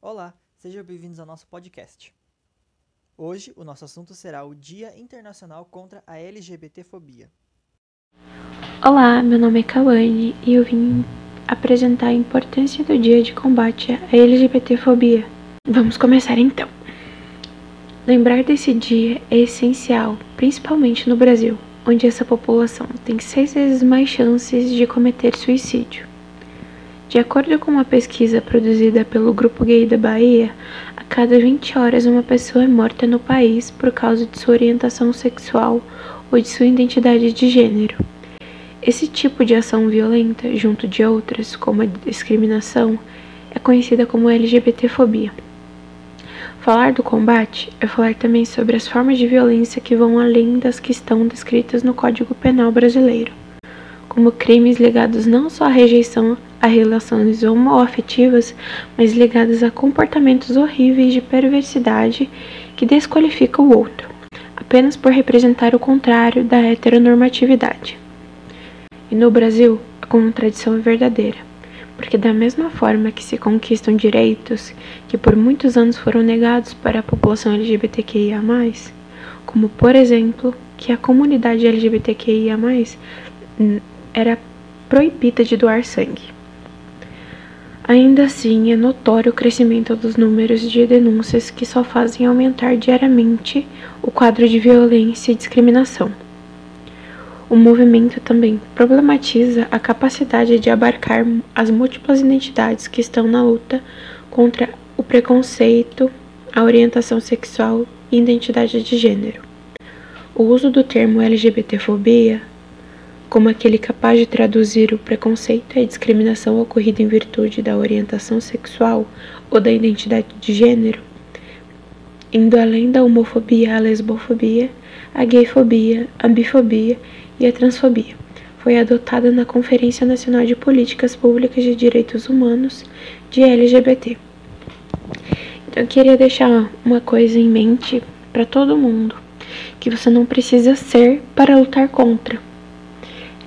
Olá, sejam bem-vindos ao nosso podcast. Hoje, o nosso assunto será o Dia Internacional contra a LGBTfobia. Olá, meu nome é Kawane e eu vim apresentar a importância do Dia de Combate à LGBTfobia. Vamos começar então. Lembrar desse dia é essencial, principalmente no Brasil, onde essa população tem seis vezes mais chances de cometer suicídio. De acordo com uma pesquisa produzida pelo Grupo Gay da Bahia, a cada 20 horas uma pessoa é morta no país por causa de sua orientação sexual ou de sua identidade de gênero. Esse tipo de ação violenta, junto de outras, como a discriminação, é conhecida como LGBTfobia. Falar do combate é falar também sobre as formas de violência que vão além das que estão descritas no Código Penal brasileiro, como crimes ligados não só à rejeição a relações homoafetivas, mas ligadas a comportamentos horríveis de perversidade que desqualificam o outro, apenas por representar o contrário da heteronormatividade. E no Brasil, a contradição é verdadeira, porque da mesma forma que se conquistam direitos que por muitos anos foram negados para a população LGBTQIA+, como por exemplo, que a comunidade LGBTQIA+, era proibida de doar sangue. Ainda assim, é notório o crescimento dos números de denúncias que só fazem aumentar diariamente o quadro de violência e discriminação. O movimento também problematiza a capacidade de abarcar as múltiplas identidades que estão na luta contra o preconceito, a orientação sexual e identidade de gênero. O uso do termo LGBTfobia como aquele capaz de traduzir o preconceito e a discriminação ocorrida em virtude da orientação sexual ou da identidade de gênero, indo além da homofobia, a lesbofobia, a gayfobia, a bifobia e a transfobia. Foi adotada na Conferência Nacional de Políticas Públicas de Direitos Humanos de LGBT. Então, eu queria deixar uma coisa em mente para todo mundo: que você não precisa ser para lutar contra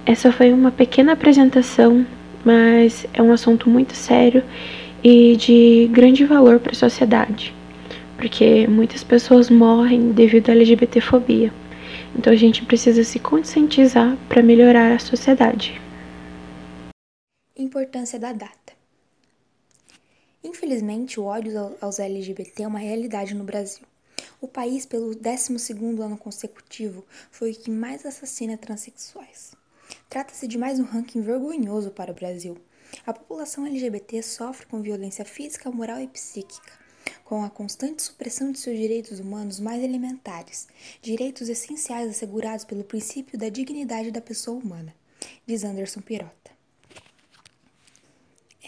essa foi uma pequena apresentação, mas é um assunto muito sério e de grande valor para a sociedade, porque muitas pessoas morrem devido à LGBTfobia. Então a gente precisa se conscientizar para melhorar a sociedade. Importância da data. Infelizmente, o ódio aos LGBT é uma realidade no Brasil. O país, pelo 12º ano consecutivo, foi o que mais assassina transexuais. Trata-se de mais um ranking vergonhoso para o Brasil. A população LGBT sofre com violência física, moral e psíquica, com a constante supressão de seus direitos humanos mais elementares, direitos essenciais assegurados pelo princípio da dignidade da pessoa humana, diz Anderson Pirota.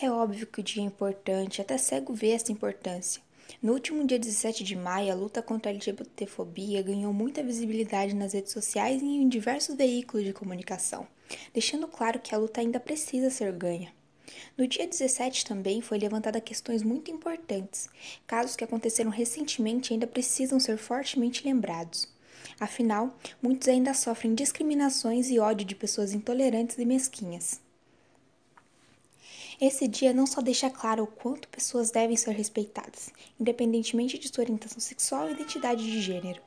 É óbvio que o dia é importante, até cego vê essa importância. No último dia 17 de maio, a luta contra a LGBTfobia ganhou muita visibilidade nas redes sociais e em diversos veículos de comunicação, deixando claro que a luta ainda precisa ser ganha. No dia 17 também foi levantada questões muito importantes. Casos que aconteceram recentemente ainda precisam ser fortemente lembrados. Afinal, muitos ainda sofrem discriminações e ódio de pessoas intolerantes e mesquinhas. Esse dia não só deixa claro o quanto pessoas devem ser respeitadas, independentemente de sua orientação sexual e identidade de gênero.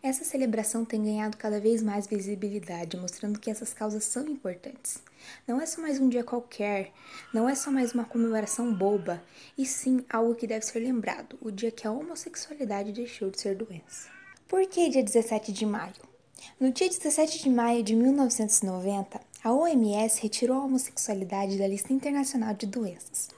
Essa celebração tem ganhado cada vez mais visibilidade, mostrando que essas causas são importantes. Não é só mais um dia qualquer, não é só mais uma comemoração boba, e sim algo que deve ser lembrado, o dia que a homossexualidade deixou de ser doença. Por que dia 17 de maio? No dia 17 de maio de 1990, a OMS retirou a homossexualidade da lista internacional de doenças.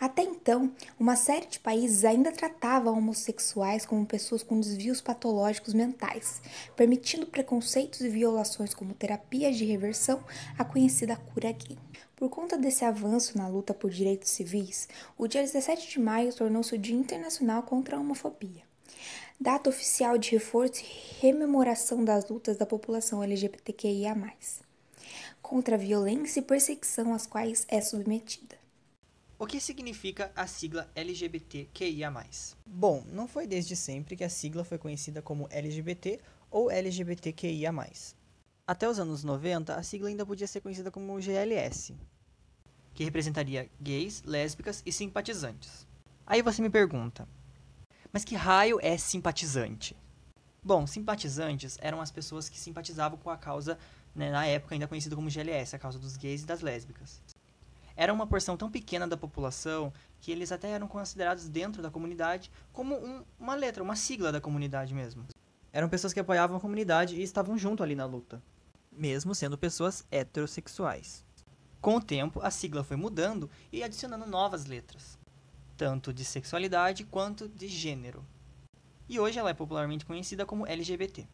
Até então, uma série de países ainda tratava homossexuais como pessoas com desvios patológicos mentais, permitindo preconceitos e violações como terapias de reversão, a conhecida cura gay. Por conta desse avanço na luta por direitos civis, o dia 17 de maio tornou-se o Dia Internacional contra a Homofobia. Data oficial de reforço e rememoração das lutas da população LGBTQIA contra a violência e perseguição às quais é submetida. O que significa a sigla LGBTQIA+. Bom, não foi desde sempre que a sigla foi conhecida como LGBT ou LGBTQIA+. Até os anos 90, a sigla ainda podia ser conhecida como GLS, que representaria gays, lésbicas e simpatizantes. Aí você me pergunta, mas que raio é simpatizante? Bom, simpatizantes eram as pessoas que simpatizavam com a causa, né, na época ainda conhecida como GLS, a causa dos gays e das lésbicas. Era uma porção tão pequena da população que eles até eram considerados dentro da comunidade como um, uma letra, uma sigla da comunidade mesmo. Eram pessoas que apoiavam a comunidade e estavam junto ali na luta, mesmo sendo pessoas heterossexuais. Com o tempo, a sigla foi mudando e adicionando novas letras, tanto de sexualidade quanto de gênero. E hoje ela é popularmente conhecida como LGBT,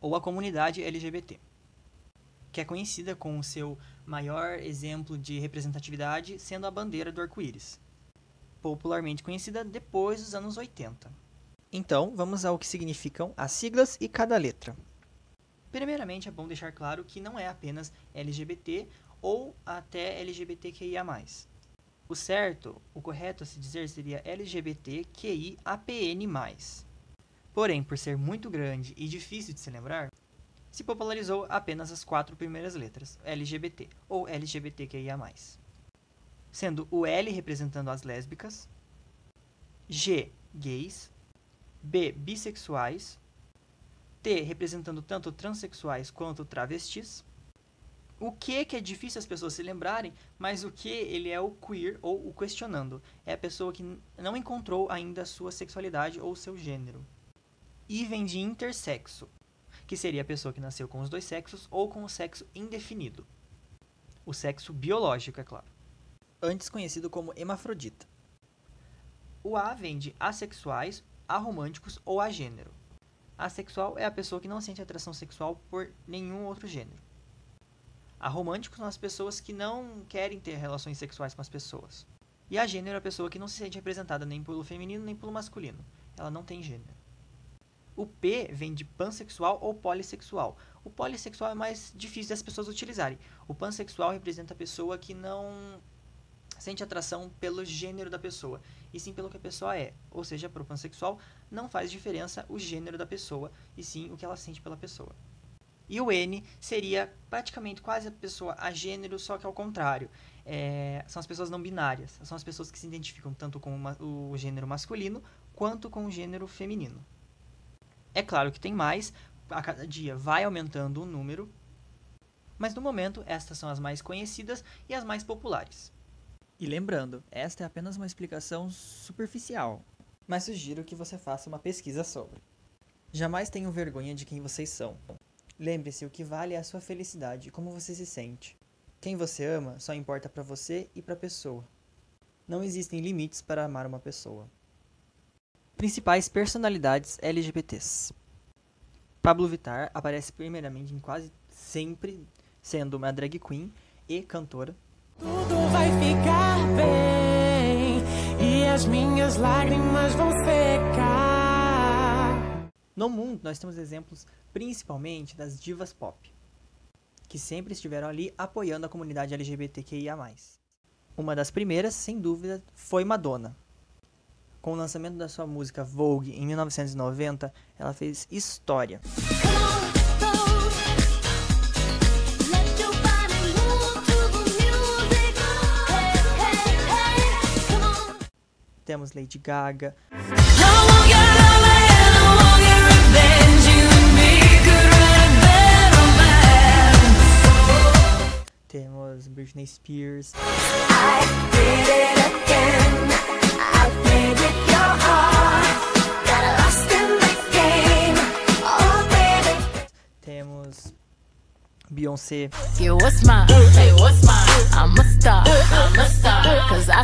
ou a comunidade LGBT, que é conhecida com o seu maior exemplo de representatividade sendo a bandeira do arco-íris, popularmente conhecida depois dos anos 80. Então, vamos ao que significam as siglas e cada letra. Primeiramente, é bom deixar claro que não é apenas LGBT ou até LGBTQIA+. O certo, o correto a se dizer seria LGBTQIAPN+. Porém, por ser muito grande e difícil de se lembrar, se popularizou apenas as quatro primeiras letras, LGBT ou LGBTQIA+. Sendo o L representando as lésbicas, G, gays, B, bissexuais, T representando tanto transexuais quanto travestis, o que que é difícil as pessoas se lembrarem, mas o que ele é o queer ou o questionando. É a pessoa que não encontrou ainda a sua sexualidade ou seu gênero. E vem de intersexo, que seria a pessoa que nasceu com os dois sexos ou com o sexo indefinido. O sexo biológico, é claro. Antes conhecido como hemafrodita. O A vem de assexuais, aromânticos ou agênero. Asexual é a pessoa que não sente atração sexual por nenhum outro gênero. Aromânticos são as pessoas que não querem ter relações sexuais com as pessoas. E a gênero é a pessoa que não se sente representada nem pelo feminino nem pelo masculino. Ela não tem gênero. O P vem de pansexual ou polissexual. O polissexual é mais difícil das pessoas utilizarem. O pansexual representa a pessoa que não sente atração pelo gênero da pessoa, e sim pelo que a pessoa é. Ou seja, para o pansexual não faz diferença o gênero da pessoa, e sim o que ela sente pela pessoa. E o N seria praticamente quase a pessoa a gênero, só que ao contrário. É, são as pessoas não binárias. São as pessoas que se identificam tanto com o gênero masculino quanto com o gênero feminino. É claro que tem mais, a cada dia vai aumentando o número, mas no momento estas são as mais conhecidas e as mais populares. E lembrando, esta é apenas uma explicação superficial, mas sugiro que você faça uma pesquisa sobre. Jamais tenham vergonha de quem vocês são. Lembre-se, o que vale é a sua felicidade como você se sente. Quem você ama só importa para você e para a pessoa. Não existem limites para amar uma pessoa. Principais personalidades LGBTs. Pablo Vittar aparece primeiramente em quase sempre sendo uma drag queen e cantora. Tudo vai ficar bem e as minhas lágrimas vão secar. No mundo, nós temos exemplos principalmente das divas pop, que sempre estiveram ali apoiando a comunidade LGBTQIA. Uma das primeiras, sem dúvida, foi Madonna. Com o lançamento da sua música Vogue em 1990, ela fez história. Temos Lady Gaga. Temos Britney Spears.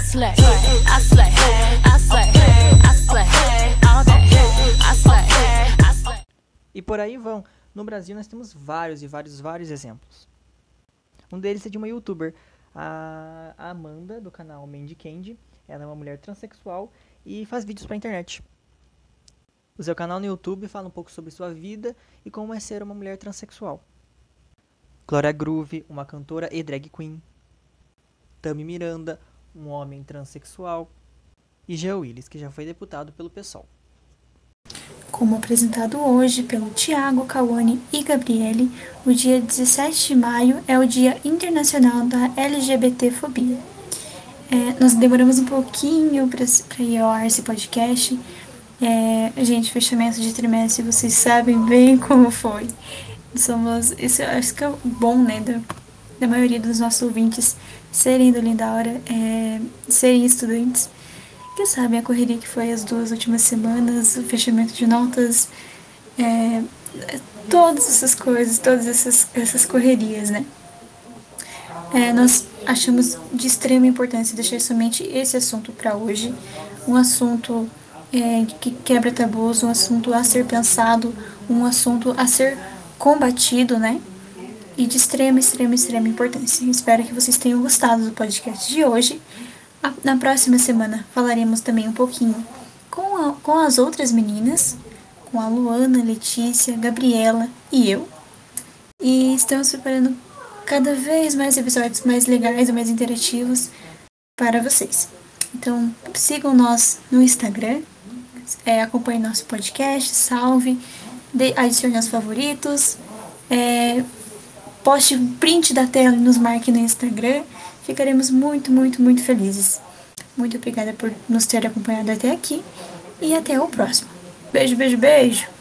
Slay. E por aí vão. No Brasil nós temos vários e vários, vários exemplos. Um deles é de uma youtuber, a Amanda, do canal Mandy Candy. Ela é uma mulher transexual e faz vídeos pra internet. O seu canal no YouTube fala um pouco sobre sua vida e como é ser uma mulher transexual. Gloria Groove, uma cantora e drag queen. Tami Miranda, um homem transexual. E Jean Willis, que já foi deputado pelo PSOL como apresentado hoje pelo Tiago, Kawane e Gabriele, o dia 17 de maio é o Dia Internacional da LGBTfobia. É, nós demoramos um pouquinho para ir ao ar esse podcast. É, gente, fechamento de trimestre, vocês sabem bem como foi. Somos. Isso acho que é bom, né? Da, da maioria dos nossos ouvintes serem do Lindaura, é, serem estudantes, que sabem a correria que foi as duas últimas semanas, o fechamento de notas, é, todas essas coisas, todas essas, essas correrias, né? É, nós achamos de extrema importância deixar somente esse assunto para hoje, um assunto é, que quebra tabus, um assunto a ser pensado, um assunto a ser combatido, né? E de extrema, extrema, extrema importância. Espero que vocês tenham gostado do podcast de hoje. Na próxima semana falaremos também um pouquinho com, a, com as outras meninas, com a Luana, Letícia, Gabriela e eu. E estamos preparando cada vez mais episódios mais legais e mais interativos para vocês. Então sigam nós no Instagram, é, acompanhe nosso podcast, salve, de, adicione aos favoritos, é, poste um print da tela e nos marque no Instagram. Ficaremos muito, muito, muito felizes. Muito obrigada por nos ter acompanhado até aqui e até o próximo. Beijo, beijo, beijo!